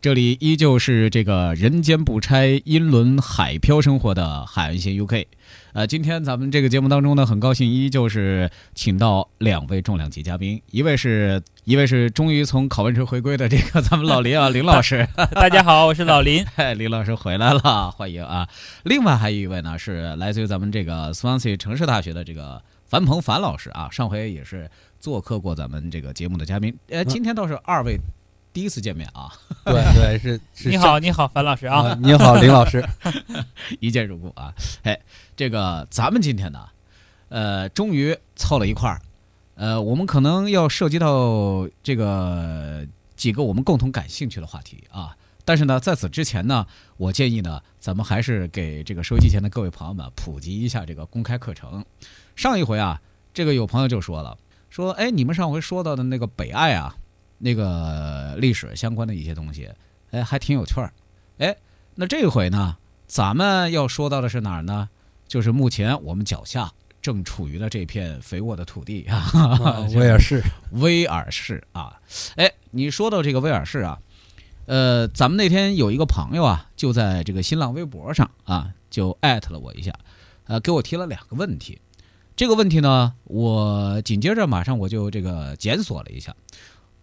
这里依旧是这个人间不拆、英伦海漂生活的海岸线 UK。呃，今天咱们这个节目当中呢，很高兴依旧是请到两位重量级嘉宾，一位是一位是终于从考文池回归的这个咱们老林啊，林老师。大家好，我是老林。哎，林老师回来了，欢迎啊！另外还有一位呢，是来自于咱们这个 Swansea 城市大学的这个樊鹏樊老师啊，上回也是做客过咱们这个节目的嘉宾。呃，今天倒是二位。第一次见面啊，对对是是。你好，你好，樊老师啊，你好，林老师，一见如故啊。哎，这个咱们今天呢，呃，终于凑了一块儿，呃，我们可能要涉及到这个几个我们共同感兴趣的话题啊。但是呢，在此之前呢，我建议呢，咱们还是给这个收音机前的各位朋友们普及一下这个公开课程。上一回啊，这个有朋友就说了，说哎，你们上回说到的那个北爱啊。那个历史相关的一些东西，哎，还挺有趣儿，哎，那这回呢，咱们要说到的是哪儿呢？就是目前我们脚下正处于的这片肥沃的土地。啊，威尔士，威尔士啊，哎，你说到这个威尔士啊，呃，咱们那天有一个朋友啊，就在这个新浪微博上啊，就艾特了我一下，呃，给我提了两个问题，这个问题呢，我紧接着马上我就这个检索了一下。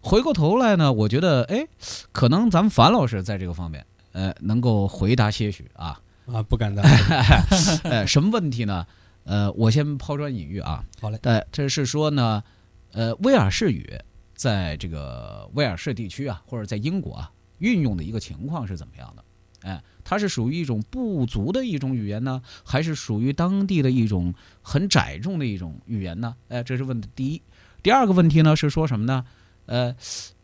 回过头来呢，我觉得哎，可能咱们樊老师在这个方面，呃，能够回答些许啊啊，不敢当。呃，什么问题呢？呃，我先抛砖引玉啊。好嘞。呃，这是说呢，呃，威尔士语在这个威尔士地区啊，或者在英国啊，运用的一个情况是怎么样的？哎，它是属于一种部族的一种语言呢，还是属于当地的一种很窄众的一种语言呢？哎，这是问的第一。第二个问题呢是说什么呢？呃，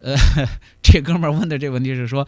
呃，这哥们儿问的这问题是说，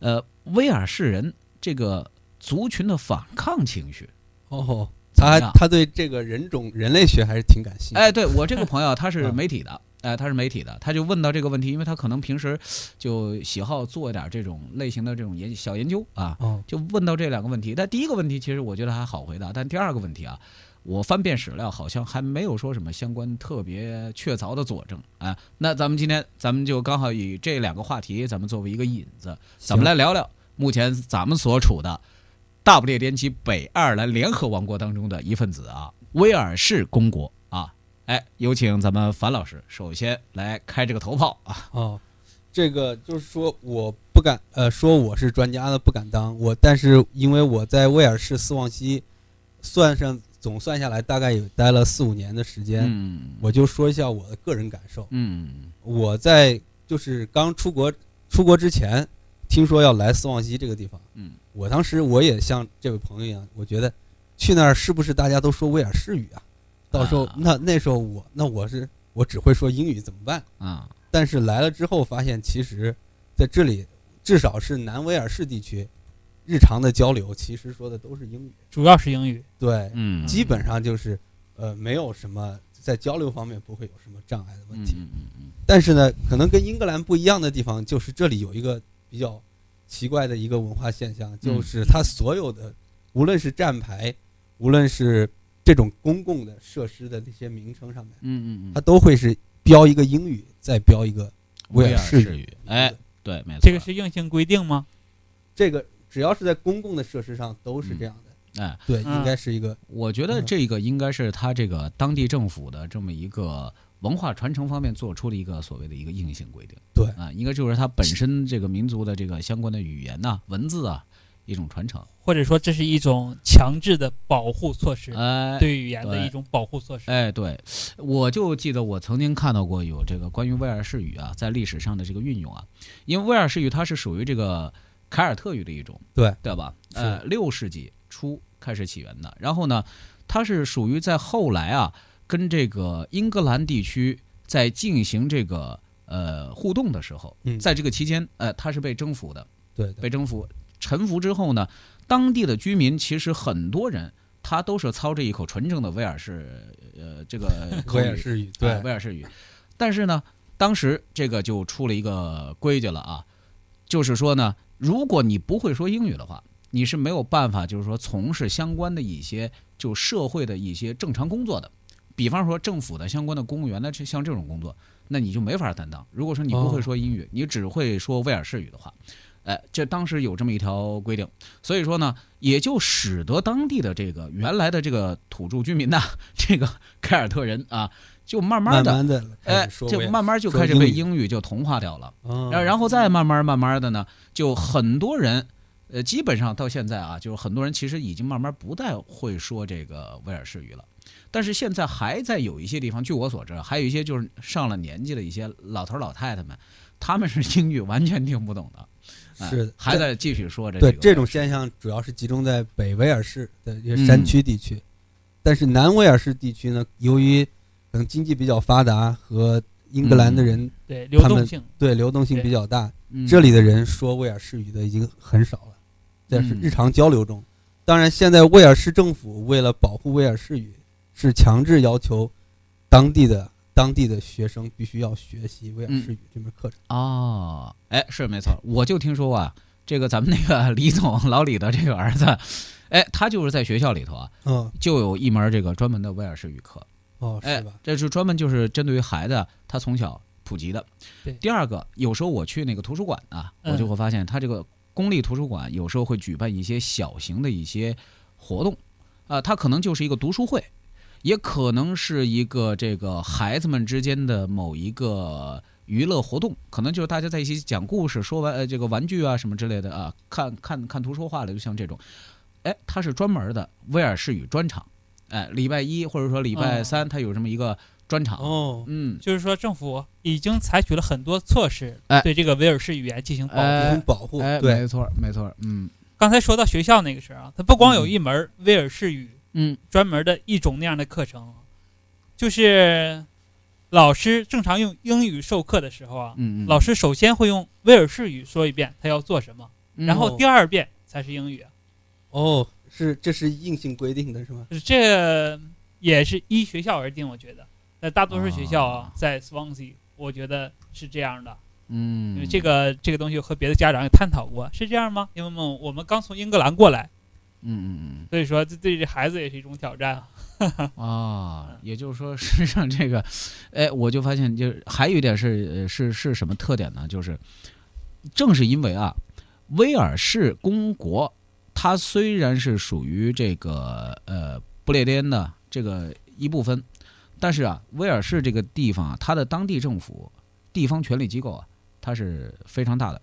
呃，威尔士人这个族群的反抗情绪哦，他他对这个人种人类学还是挺感兴趣。哎，对我这个朋友他是 媒体的，哎，他是媒体的，他就问到这个问题，因为他可能平时就喜好做一点这种类型的这种研小研究啊，就问到这两个问题。但第一个问题其实我觉得还好回答，但第二个问题啊。我翻遍史料，好像还没有说什么相关特别确凿的佐证啊。那咱们今天，咱们就刚好以这两个话题，咱们作为一个引子，咱们来聊聊目前咱们所处的大不列颠及北爱尔兰联合王国当中的一份子啊，威尔士公国啊。哎，有请咱们樊老师首先来开这个头炮啊。哦，这个就是说，我不敢呃说我是专家的，不敢当我，但是因为我在威尔士斯旺西算上。总算下来，大概也待了四五年的时间。嗯，我就说一下我的个人感受。嗯，我在就是刚出国出国之前，听说要来斯旺西这个地方。嗯，我当时我也像这位朋友一样，我觉得去那儿是不是大家都说威尔士语啊？到时候那那时候我那我是我只会说英语怎么办啊？但是来了之后发现，其实在这里至少是南威尔士地区。日常的交流其实说的都是英语，主要是英语。对，嗯，基本上就是，呃，没有什么在交流方面不会有什么障碍的问题。嗯嗯嗯。但是呢，可能跟英格兰不一样的地方就是这里有一个比较奇怪的一个文化现象，就是它所有的，无论是站牌，无论是这种公共的设施的那些名称上面，嗯嗯嗯，它都会是标一个英语，再标一个威尔士语。哎，对，没错。这个是硬性规定吗？这个。只要是在公共的设施上都是这样的，哎，对，应该是一个。我觉得这个应该是他这个当地政府的这么一个文化传承方面做出的一个所谓的一个硬性规定。对啊，应该就是他本身这个民族的这个相关的语言呐、文字啊，一种传承。或者说这是一种强制的保护措施，哎，对语言的一种保护措施。哎，对，我就记得我曾经看到过有这个关于威尔士语啊，在历史上的这个运用啊，因为威尔士语它是属于这个凯尔特语的一种，对。对吧？呃，六世纪初开始起源的，然后呢，它是属于在后来啊，跟这个英格兰地区在进行这个呃互动的时候，嗯。在这个期间，呃，它是被征服的，对对被征服、臣服之后呢，当地的居民其实很多人他都是操着一口纯正的威尔士呃这个 口威尔士语，哎对威尔士语，但是呢，当时这个就出了一个规矩了啊，就是说呢，如果你不会说英语的话，你是没有办法就是说从事相关的一些就社会的一些正常工作的，比方说政府的相关的公务员的这像这种工作，那你就没法担当。如果说你不会说英语，你只会说威尔士语的话。哎，这当时有这么一条规定，所以说呢，也就使得当地的这个原来的这个土著居民呐，这个凯尔特人啊，就慢慢的，慢慢的哎，就慢慢就开始被英语就同化掉了。哦然然后再慢慢慢慢的呢，就很多人，呃，基本上到现在啊，就是很多人其实已经慢慢不太会说这个威尔士语了。但是现在还在有一些地方，据我所知，还有一些就是上了年纪的一些老头老太太们，他们是英语完全听不懂的。哎是的还在继续说着对这种现象主要是集中在北威尔士的一些山区地区，但是南威尔士地区呢，由于可能经济比较发达和英格兰的人对流动性，对流动性比较大，嗯这里的人说威尔士语的已经很少了，在日常交流中。当然，现在威尔士政府为了保护威尔士语，是强制要求当地的当地的学生必须要学习威尔士语这门课程。哦，哎，是没错，我就听说啊，这个咱们那个李总老李的这个儿子，哎，他就是在学校里头啊，嗯，就有一门这个专门的威尔士语课，哦，哎是吧？，这是专门就是针对于孩子他从小普及的对。第二个，有时候我去那个图书馆啊，嗯我就会发现他这个公立图书馆有时候会举办一些小型的一些活动，啊、它可能就是一个读书会。也可能是一个这个孩子们之间的某一个娱乐活动，可能就是大家在一起讲故事、说玩呃这个玩具啊什么之类的啊，看看看图说话的，就像这种，哎，它是专门的威尔士语专场，哎，礼拜一或者说礼拜三，它有这么一个专场，哦，嗯，就是说政府已经采取了很多措施哎，对这个威尔士语言进行保护。哎。进行保护，哎，对，没错没错，嗯。刚才说到学校那个事儿啊，它不光有一门威尔士语嗯专门的一种那样的课程，就是老师正常用英语授课的时候啊，嗯，老师首先会用威尔士语说一遍他要做什么，嗯然后第二遍才是英语。哦，是这是硬性规定的是吗？这也是依学校而定，我觉得，在大多数学校啊啊，在 Swansea，我觉得是这样的。嗯因为这个这个东西和别的家长也探讨过，是这样吗？因为我们我们刚从英格兰过来，嗯嗯嗯所以说这对这孩子也是一种挑战啊。嗯 啊，也就是说，实际上这个，哎，我就发现，就是还有一点是呃是是什么特点呢？就是正是因为啊，威尔士公国它虽然是属于这个呃不列颠的这个一部分，但是啊，威尔士这个地方啊，它的当地政府、地方权力机构啊，它是非常大的，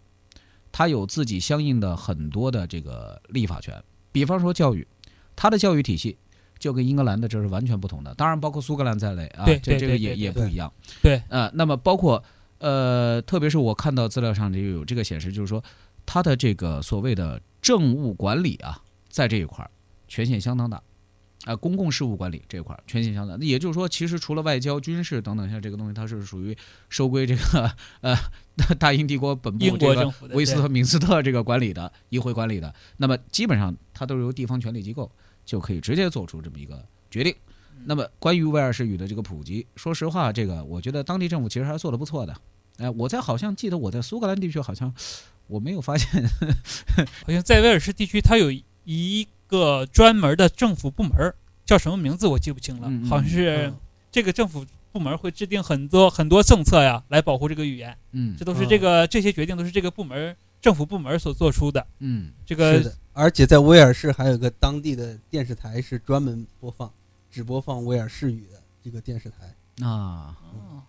它有自己相应的很多的这个立法权。比方说教育，它的教育体系就跟英格兰的这是完全不同的，当然包括苏格兰在内啊，对这这个也也不一样。对，呃，那么包括呃，特别是我看到资料上就有这个显示，就是说它的这个所谓的政务管理啊，在这一块儿权限相当大。啊、公共事务管理这一块儿权限相当那，也就是说，其实除了外交、军事等等，像这个东西，它是属于收归这个呃大英帝国本部这个威斯特敏斯特这个管理的议会管理的，那么基本上它都是由地方权力机构就可以直接做出这么一个决定。那么关于威尔士语的这个普及，说实话，这个我觉得当地政府其实还是做的不错的。哎，我在好像记得我在苏格兰地区好像我没有发现，好像在威尔士地区，它有一个专门的政府部门儿，叫什么名字我记不清了，好像是嗯这个政府部门会制定很多很多政策呀，来保护这个语言。嗯这都是这个、这些决定都是这个部门政府部门所做出的。嗯这个，而且在威尔士还有个当地的电视台是专门播放只播放威尔士语的这个电视台。啊，哦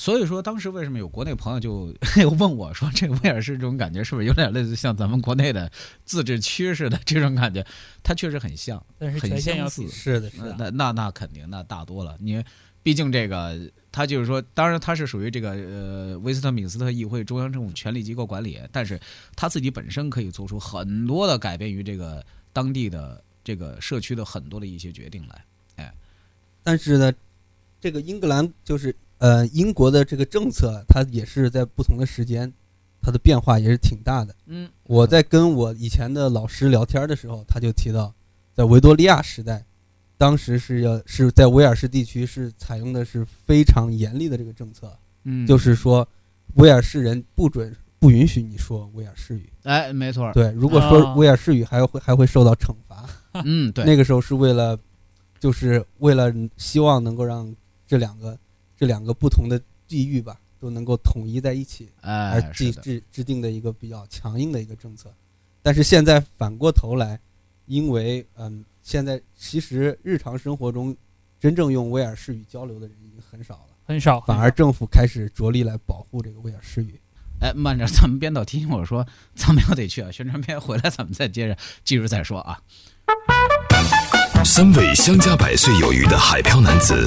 所以说，当时为什么有国内朋友就 问我说，这个威尔士这种感觉是不是有点类似像咱们国内的自治区似的这种感觉？它确实很像，但是很相似是的，是的，那那那肯定，那大多了。你毕竟这个，他就是说，当然他是属于这个呃威斯特敏斯特议会中央政府权力机构管理，但是他自己本身可以做出很多的改变于这个当地的这个社区的很多的一些决定来。哎但是呢，这个英格兰就是呃英国的这个政策，它也是在不同的时间，它的变化也是挺大的。嗯，我在跟我以前的老师聊天的时候，他就提到，在维多利亚时代，当时是要是在威尔士地区是采用的是非常严厉的这个政策，嗯，就是说威尔士人不准不允许你说威尔士语。哎，没错，对，如果说啊威尔士语还会还会受到惩罚。嗯，对，那个时候是为了，就是为了希望能够让这两个这两个不同的地域吧都能够统一在一起，而哎，制，制制定的一个比较强硬的一个政策。但是现在反过头来，因为嗯，现在其实日常生活中真正用威尔士语交流的人已经很少了，很少，反而政府开始着力来保护这个威尔士语。哎，慢着，咱们编导提醒我说，咱们要得去啊，宣传片回来咱们再接着继续再说啊。三位相加百岁有余的海漂男子，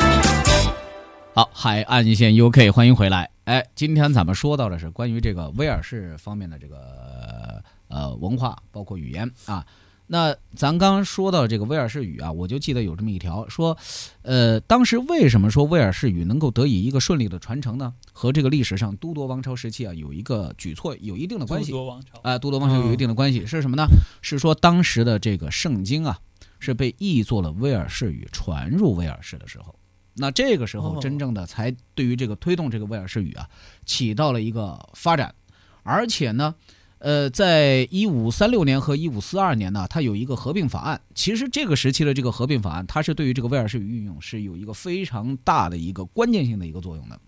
好，海岸线 UK，欢迎回来。哎，今天咱们说到的是关于这个威尔士方面的这个呃文化，包括语言啊。那咱刚刚说到这个威尔士语啊，我就记得有这么一条说，呃，当时为什么说威尔士语能够得以一个顺利的传承呢？和这个历史上都铎王朝时期啊有一个举措有一定的关系。都铎王朝，啊，都铎王朝有一定的关系，是什么呢？是说当时的这个圣经啊，是被译作了威尔士语传入威尔士的时候，那这个时候哦真正的才对于这个推动这个威尔士语啊，起到了一个发展，而且呢。呃，在一五三六年和一五四二年呢，它有一个合并法案。其实这个时期的这个合并法案，它是对于这个威尔士语运用是有一个非常大的一个关键性的一个作用的。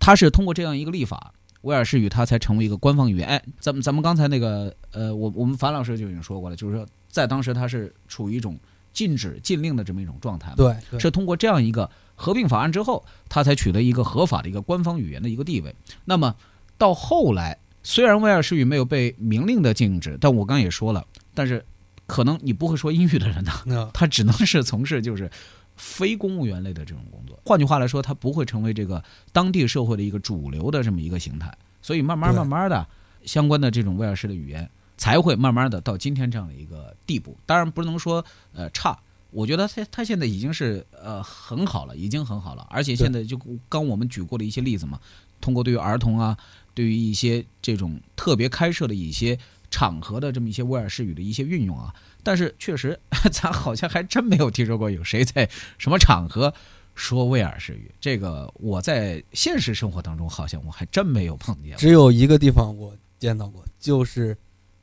它是通过这样一个立法，威尔士语它才成为一个官方语言。哎，咱们咱们刚才那个呃，我我们樊老师就已经说过了，就是说在当时它是处于一种禁止禁令的这么一种状态嘛。对，对是通过这样一个合并法案之后，它才取得一个合法的一个官方语言的一个地位。那么到后来，虽然威尔士语没有被明令的禁止，但我刚刚也说了，但是可能你不会说英语的人呢，那他只能是从事就是非公务员类的这种工作。换句话来说，他不会成为这个当地社会的一个主流的这么一个形态。所以慢慢慢慢的，相关的这种威尔士的语言才会慢慢的到今天这样的一个地步。当然不能说呃差，我觉得他他现在已经是呃很好了，已经很好了。而且现在就刚我们举过的一些例子嘛，通过对于儿童啊，对于一些这种特别开设的一些场合的这么一些威尔士语的一些运用啊，但是确实 咱好像还真没有听说过有谁在什么场合说威尔士语。这个我在现实生活当中好像我还真没有碰见过。只有一个地方我见到过，就是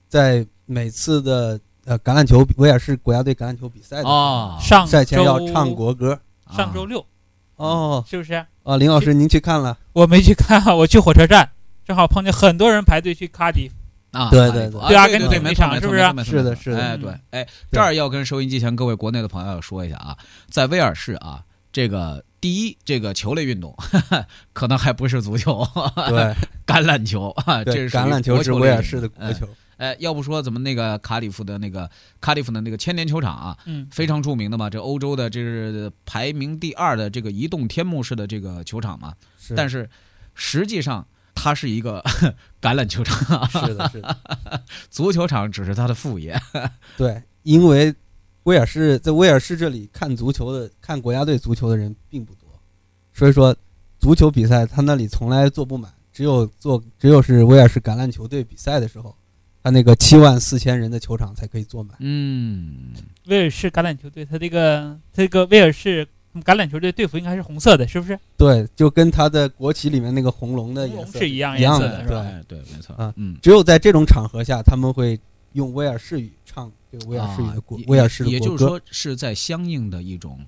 在每次的呃橄榄球威尔士国家队橄榄球比赛的时候哦，上赛前要唱国歌。上周六哦是不是？啊，林老师您去看了？我没去看，我去火车站，正好碰见很多人排队去卡迪。啊，对对对啊对阿根廷对对没错那场是不是是的是的哎，嗯对，哎，这儿要跟收音机前各位国内的朋友说一下啊，在威尔士啊，这个第一，这个球类运动 可能还不是足球，对 橄榄球啊，这，是橄榄球是威尔士的国球。哎，要不说怎么那个卡里夫的那个卡里夫的那个千年球场啊，嗯，非常著名的嘛，这欧洲的这是排名第二的这个移动天幕式的这个球场嘛，是。但是实际上它是一个 橄榄球场啊，是的，是的，足球场只是它的副业。对，因为威尔士在威尔士这里看足球的看国家队足球的人并不多，所以说足球比赛他那里从来坐不满，只有坐只有是威尔士橄榄球队比赛的时候，他那个七万四千人的球场才可以坐满。嗯，威尔士橄榄球队，他这个他这个威尔士橄榄球队队服应该是红色的，是不是？对，就跟他的国旗里面那个红龙的红颜色是一样一样颜色的，是吧？哎，对，没错啊嗯，只有在这种场合下，他们会用威尔士语唱这个威尔士语的国、啊威尔士的国歌。也就是说是在相应的一种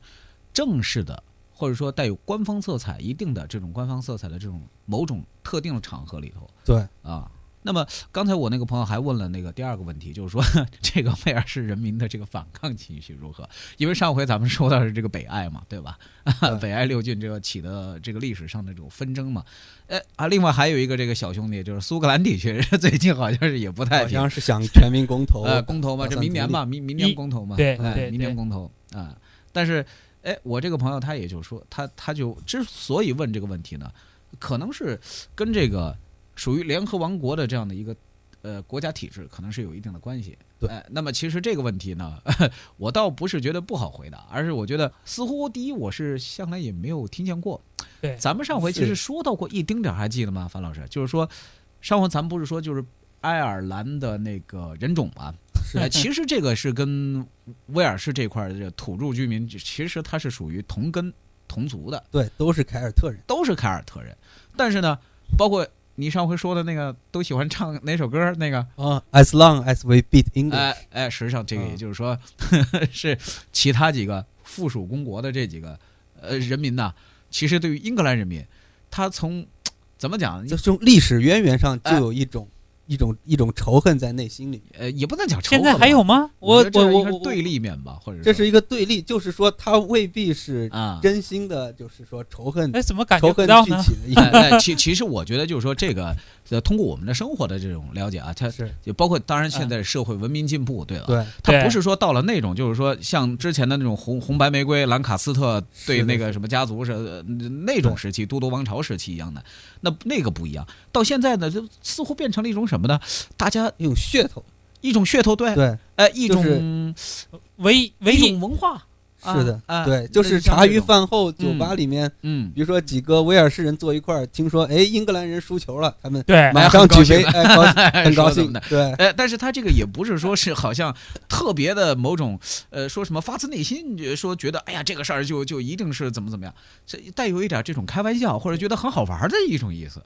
正式的，或者说带有官方色彩一定的这种官方色彩的这种某种特定的场合里头对，啊。那么刚才我那个朋友还问了那个第二个问题，就是说 这个威尔士人民的这个反抗情绪如何？因为上回咱们说到是这个北爱嘛，对吧？对 北爱六郡这个起的这个历史上的这种纷争嘛，哎啊，另外还有一个这个小兄弟就是苏格兰地区，最近好像是也不太平好像是想全民公投，呃，公投嘛，这明年嘛，明明年公投嘛，对哎对对明年公投啊。但是，哎，我这个朋友他也就说，他他就之所以问这个问题呢，可能是跟这个属于联合王国的这样的一个呃国家体制，可能是有一定的关系。对哎，那么其实这个问题呢，我倒不是觉得不好回答，而是我觉得似乎第一，我是向来也没有听见过。对咱们上回其实说到过一丁点儿，还记得吗，樊老师？就是说，上回咱们不是说就是爱尔兰的那个人种嘛？是哎，其实这个是跟威尔士这块儿的土著居民，其实它是属于同根同族的，对，都是凯尔特人。都是凯尔特人。但是呢，包括你上回说的那个，都喜欢唱哪首歌？那个，啊，As long as we beat English，、哎哎，实际上这个也嗯就是说，是其他几个附属公国的这几个呃人民呐，其实对于英格兰人民，他从怎么讲？就从历史渊源上就哎有一种、一种一种仇恨在内心里。呃，也不能讲仇恨现在恨还有吗？我我我对立面吧，或者这是一个对立，就是说他未必是啊。真心的，就是说仇恨、哎，怎么感觉仇恨不到呢？其其实我觉得就是说这个，呃，通过我们的生活的这种了解啊，它是就包括当然现在社会文明进步，对了，对对它不是说到了那种就是说像之前的那种红红白玫瑰、兰卡斯特对那个什么家族是呃那种时期，都铎王朝时期一样的，那那个不一样。到现在呢，就似乎变成了一种什么呢？大家有噱头。一种噱头，对，对，哎，一种唯唯一一种文化，啊是的，啊对，就是茶余饭后酒吧里面，嗯，比如说几个威尔士人坐一块儿，听说哎英格兰人输球了，他们对马上举杯，哎哎，高兴，很高说怎么的。兴对，哎，但是他这个也不是说是好像特别的某种呃，说什么发自内心呃说觉得哎呀这个事儿就就一定是怎么怎么样，这带有一点这种开玩笑或者觉得很好玩的一种意思。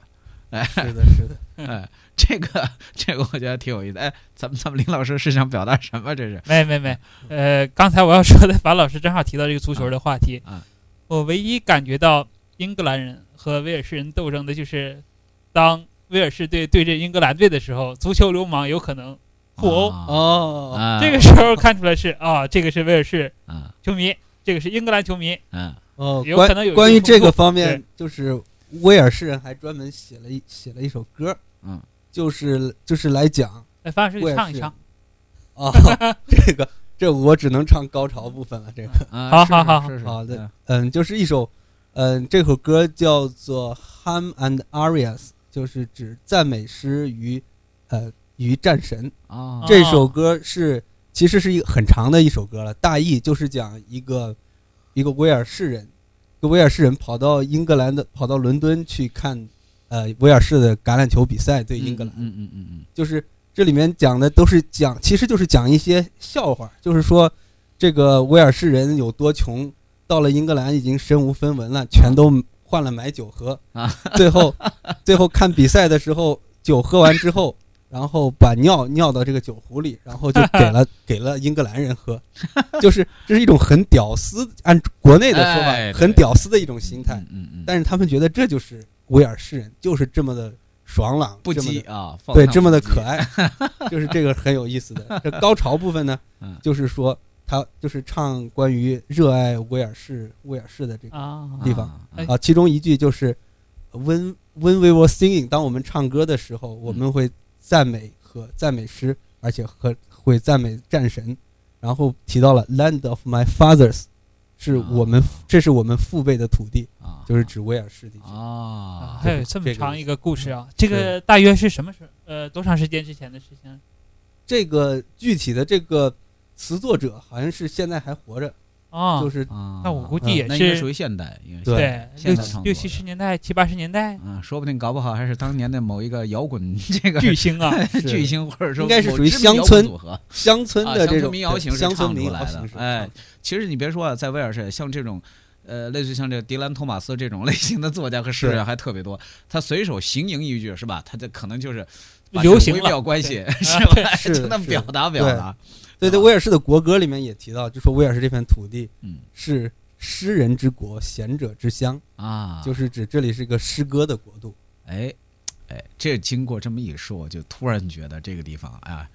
是的，是的，哎，这个这个我觉得挺有意思。哎，咱们咱们林老师是想表达什么？这是没没没，呃，刚才我要说的，樊老师正好提到这个足球的话题。啊我唯一感觉到英格兰人和威尔士人斗争的就是，当威尔士队对阵英格兰队的时候，足球流氓有可能互殴。啊哦，啊这个时候看出来是啊，这个是威尔士啊球迷，这个是英格兰球迷。嗯哦，有可能有关关于这个方面，就是威尔士人还专门写了一写了一首歌，嗯，就是就是来讲哎，樊老师，威尔士你唱一唱。啊，这个这我只能唱高潮部分了，这个。啊，好好好是是好的嗯嗯，就是一首，嗯，这首歌叫做《Hymn and Arias》，就是指赞美诗与，呃，与战神。啊，这首歌是其实是一个很长的一首歌了，大意就是讲一个一个威尔士人，一个威尔士人跑到英格兰的，跑到伦敦去看，呃，威尔士的橄榄球比赛对英格兰。嗯嗯嗯嗯就是这里面讲的都是讲，其实就是讲一些笑话，就是说这个威尔士人有多穷，到了英格兰已经身无分文了，全都换了买酒喝啊。最后，最后看比赛的时候，酒喝完之后，然后把尿尿到这个酒壶里，然后就给了 给了英格兰人喝，就是这是一种很屌丝，按国内的说法，哎很屌丝的一种心态。嗯嗯嗯，但是他们觉得这就是威尔士人，就是这么的爽朗，不羁啊，对，这么的可爱，就是这个很有意思的。这高潮部分呢嗯，就是说他就是唱关于热爱威尔士威尔士的这个啊，地方。啊哎啊，其中一句就是 When when we were singing，当我们唱歌的时候，我们会赞美和赞美诗，而且和会赞美战神，然后提到了 “land of my fathers”，是我们这是我们父辈的土地，啊，就是指威尔士地区。啊，还有这么长一个故事啊！这个大约是什么时呃多长时间之前的事情？这个具体的这个词作者好像是现在还活着，啊，就是啊，那我估计嗯也那应该是属于现代，应该是对对六现在六七十年代、七八十年代嗯，说不定搞不好还是当年的某一个摇滚 这个巨星啊，巨星，或者说应该是属于乡村组合，乡村的这种民谣形式乡村民唱出来的形式。哎，其实你别说啊，在威尔士，像这种。呃，类似于像这迪兰·托马斯这种类型的作家和诗人还特别多，他随手行吟一句是吧？他这可能就是流行了微妙关系 是吧？就那么表达表达。对对，威尔士的国歌里面也提到，就说威尔士这片土地嗯是诗人之国、贤者之乡，啊，就是指这里是一个诗歌的国度。哎，哎，这经过这么一说，就突然觉得这个地方，哎呀，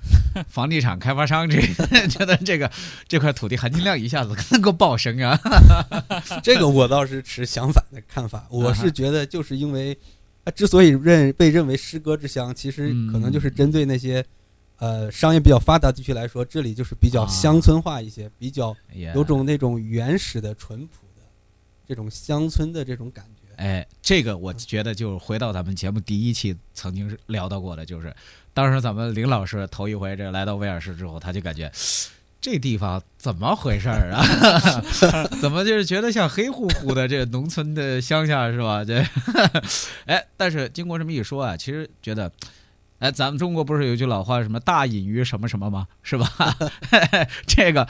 房地产开发商这 觉得这个这块土地含金量一下子 能够暴升啊！这个我倒是持相反的看啊法，我是觉得就是因为它之所以认被认为诗歌之乡，其实可能就是针对那些。呃，商业比较发达地区来说，这里就是比较啊乡村化一些，比较有种那种原始的、淳朴的这种乡村的这种感觉。哎，这个我觉得就回到咱们节目第一期曾经聊到过的，就是当时咱们林老师头一回这来到威尔士之后，他就感觉这地方怎么回事儿啊？怎么就是觉得像黑乎乎的这农村的乡下是吧？这，哎，但是经过这么一说啊，其实觉得。哎，咱们中国不是有句老话，什么“大隐于什么什么”吗？是吧？这个，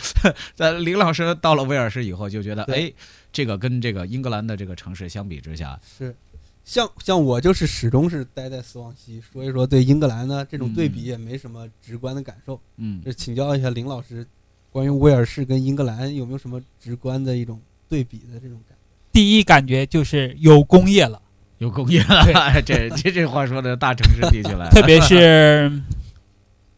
咱林老师到了威尔士以后就觉得，哎，这个跟这个英格兰的这个城市相比之下，是，像像我就是始终是待在斯旺西，所以说对英格兰呢这种对比嗯也没什么直观的感受。嗯就请教一下林老师，关于威尔士跟英格兰有没有什么直观的一种对比的这种感觉？第一感觉就是有工业了，有工业了，哎这这这话说的大城市地区来了，特别是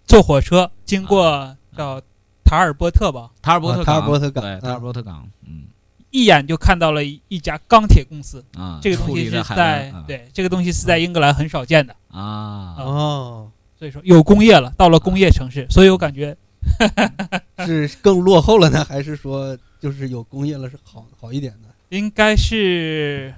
坐火车经过叫塔尔波特吧，塔尔波特啊塔尔港，波特港塔尔波特港，嗯。一眼就看到了一一家钢铁公司。啊，这个东西是在对这个东西是在英格兰很少见的，啊，哦，所以说有工业了，到了工业城市，所以我感觉 是更落后了呢，还是说就是有工业了是好好一点的？应该是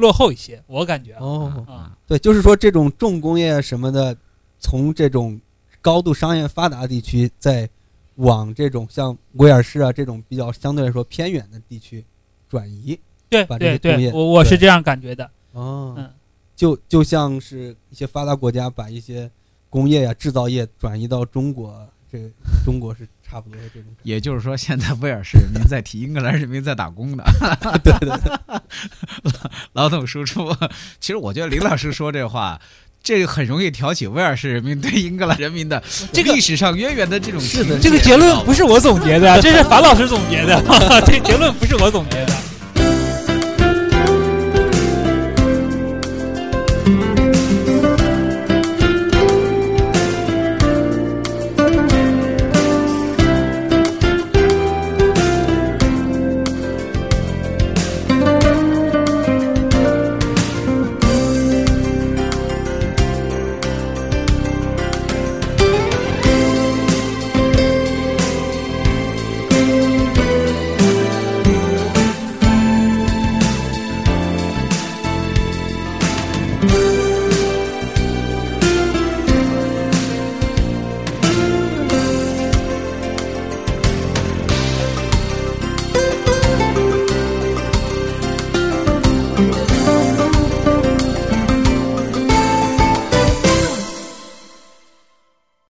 落后一些，我感觉啊。哦，啊对，就是说这种重工业什么的，从这种高度商业发达地区，再往这种像威尔士啊这种比较相对来说偏远的地区转移。对把这对对，些工业我我是这样感觉的。哦嗯，就就像是一些发达国家把一些工业呀、制造业转移到中国，这中国是差不多的这种。也就是说，现在威尔士人民在替英格兰人民在打工呢，对对对，劳动输出。其实我觉得林老师说这话。这个很容易挑起威尔士人民对英格兰人民的这个历史上渊源的这种是的这个结论不是我总结的，这是樊老师总结的，这结论不是我总结的。